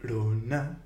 Corona.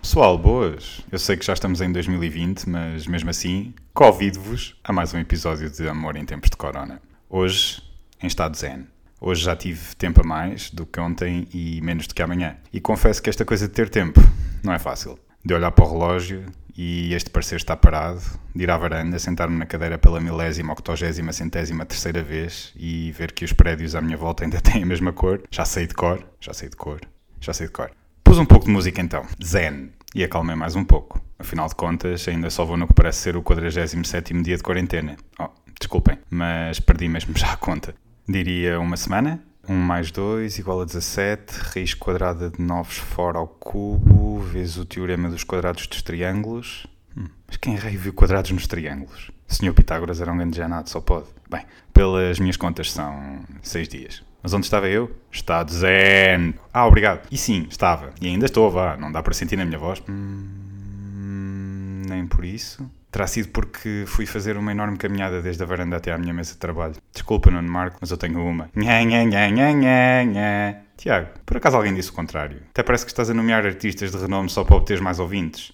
Pessoal, boas! Eu sei que já estamos em 2020, mas mesmo assim, convido-vos a mais um episódio de Amor em Tempos de Corona. Hoje, em estado zen. Hoje já tive tempo a mais do que ontem e menos do que amanhã. E confesso que esta coisa de ter tempo não é fácil. De olhar para o relógio e este parecer está parado, de ir à varanda, sentar-me na cadeira pela milésima, octogésima, centésima terceira vez e ver que os prédios à minha volta ainda têm a mesma cor. Já sei de cor, já sei de cor, já sei de cor. Pus um pouco de música então, zen, e acalmei mais um pouco. Afinal de contas, ainda só vou no que parece ser o 47 dia de quarentena. Oh, desculpem, mas perdi mesmo já a conta. Diria uma semana, 1 mais 2 igual a 17, raiz quadrada de 9 fora ao cubo, vezes o teorema dos quadrados dos triângulos. Hum, mas quem raio viu quadrados nos triângulos? O senhor Pitágoras era um grande janado, só pode. Bem, pelas minhas contas são 6 dias. Mas onde estava eu? Está zen. Ah, obrigado. E sim, estava. E ainda estou, vá. Não dá para sentir na minha voz. Hum, nem por isso. Terá sido porque fui fazer uma enorme caminhada desde a varanda até à minha mesa de trabalho. Desculpa, Nuno Marco, mas eu tenho uma. Nha, nha, nha, nha, nha, nha. Tiago, por acaso alguém disse o contrário? Até parece que estás a nomear artistas de renome só para obter mais ouvintes.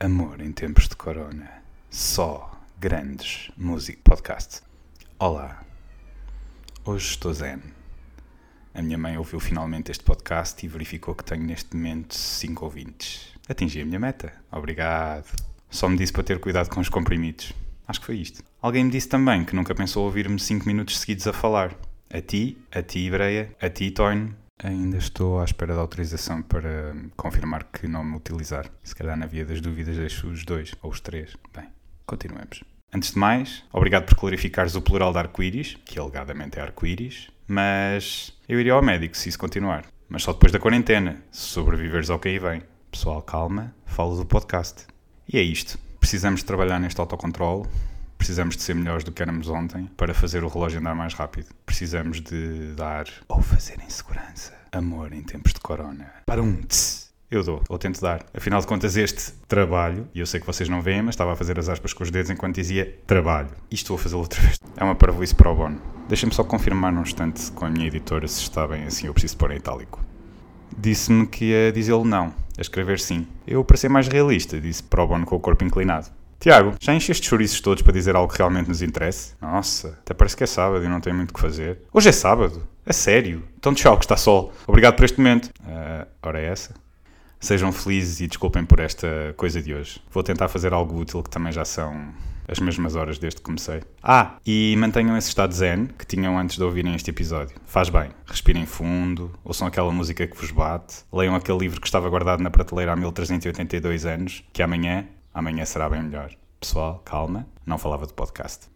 Amor em tempos de corona. Só grandes música podcast. Olá. Hoje estou zen. A minha mãe ouviu finalmente este podcast e verificou que tenho neste momento 5 ouvintes. Atingi a minha meta. Obrigado. Só me disse para ter cuidado com os comprimidos. Acho que foi isto. Alguém me disse também que nunca pensou ouvir-me 5 minutos seguidos a falar. A ti, a ti, Ibreia, a ti, Toyn. Ainda estou à espera da autorização para confirmar que não me utilizar. Se calhar na via das dúvidas deixo os dois ou os três. Bem, continuemos. Antes de mais, obrigado por clarificares o plural de arco-íris, que alegadamente é arco-íris, mas eu iria ao médico se isso continuar. Mas só depois da quarentena, se sobreviveres ao que aí vem. Pessoal, calma, falo do podcast. E é isto. Precisamos de trabalhar neste autocontrole, precisamos de ser melhores do que éramos ontem para fazer o relógio andar mais rápido. Precisamos de dar, ou fazer em segurança, amor em tempos de corona. Para um tss, eu dou, ou tento dar. Afinal de contas, este trabalho, e eu sei que vocês não veem, mas estava a fazer as aspas com os dedos enquanto dizia trabalho. Isto vou fazê-lo outra vez. É uma parvoíce para o bono. Deixa-me só confirmar num instante com a minha editora se está bem assim, eu preciso pôr em itálico. Disse-me que ia dizê-lo não a escrever sim. Eu, para ser mais realista, disse Bono com o corpo inclinado. Tiago, já encheste chouriços todos para dizer algo que realmente nos interesse? Nossa, até parece que é sábado e não tenho muito o que fazer. Hoje é sábado? É sério? Então tchau que está sol. Obrigado por este momento. Uh, ora é essa? Sejam felizes e desculpem por esta coisa de hoje. Vou tentar fazer algo útil que também já são as mesmas horas desde que comecei. Ah, e mantenham esse estado zen que tinham antes de ouvirem este episódio. Faz bem. Respirem fundo, ouçam aquela música que vos bate, leiam aquele livro que estava guardado na prateleira há 1382 anos, que amanhã, amanhã será bem melhor. Pessoal, calma, não falava de podcast.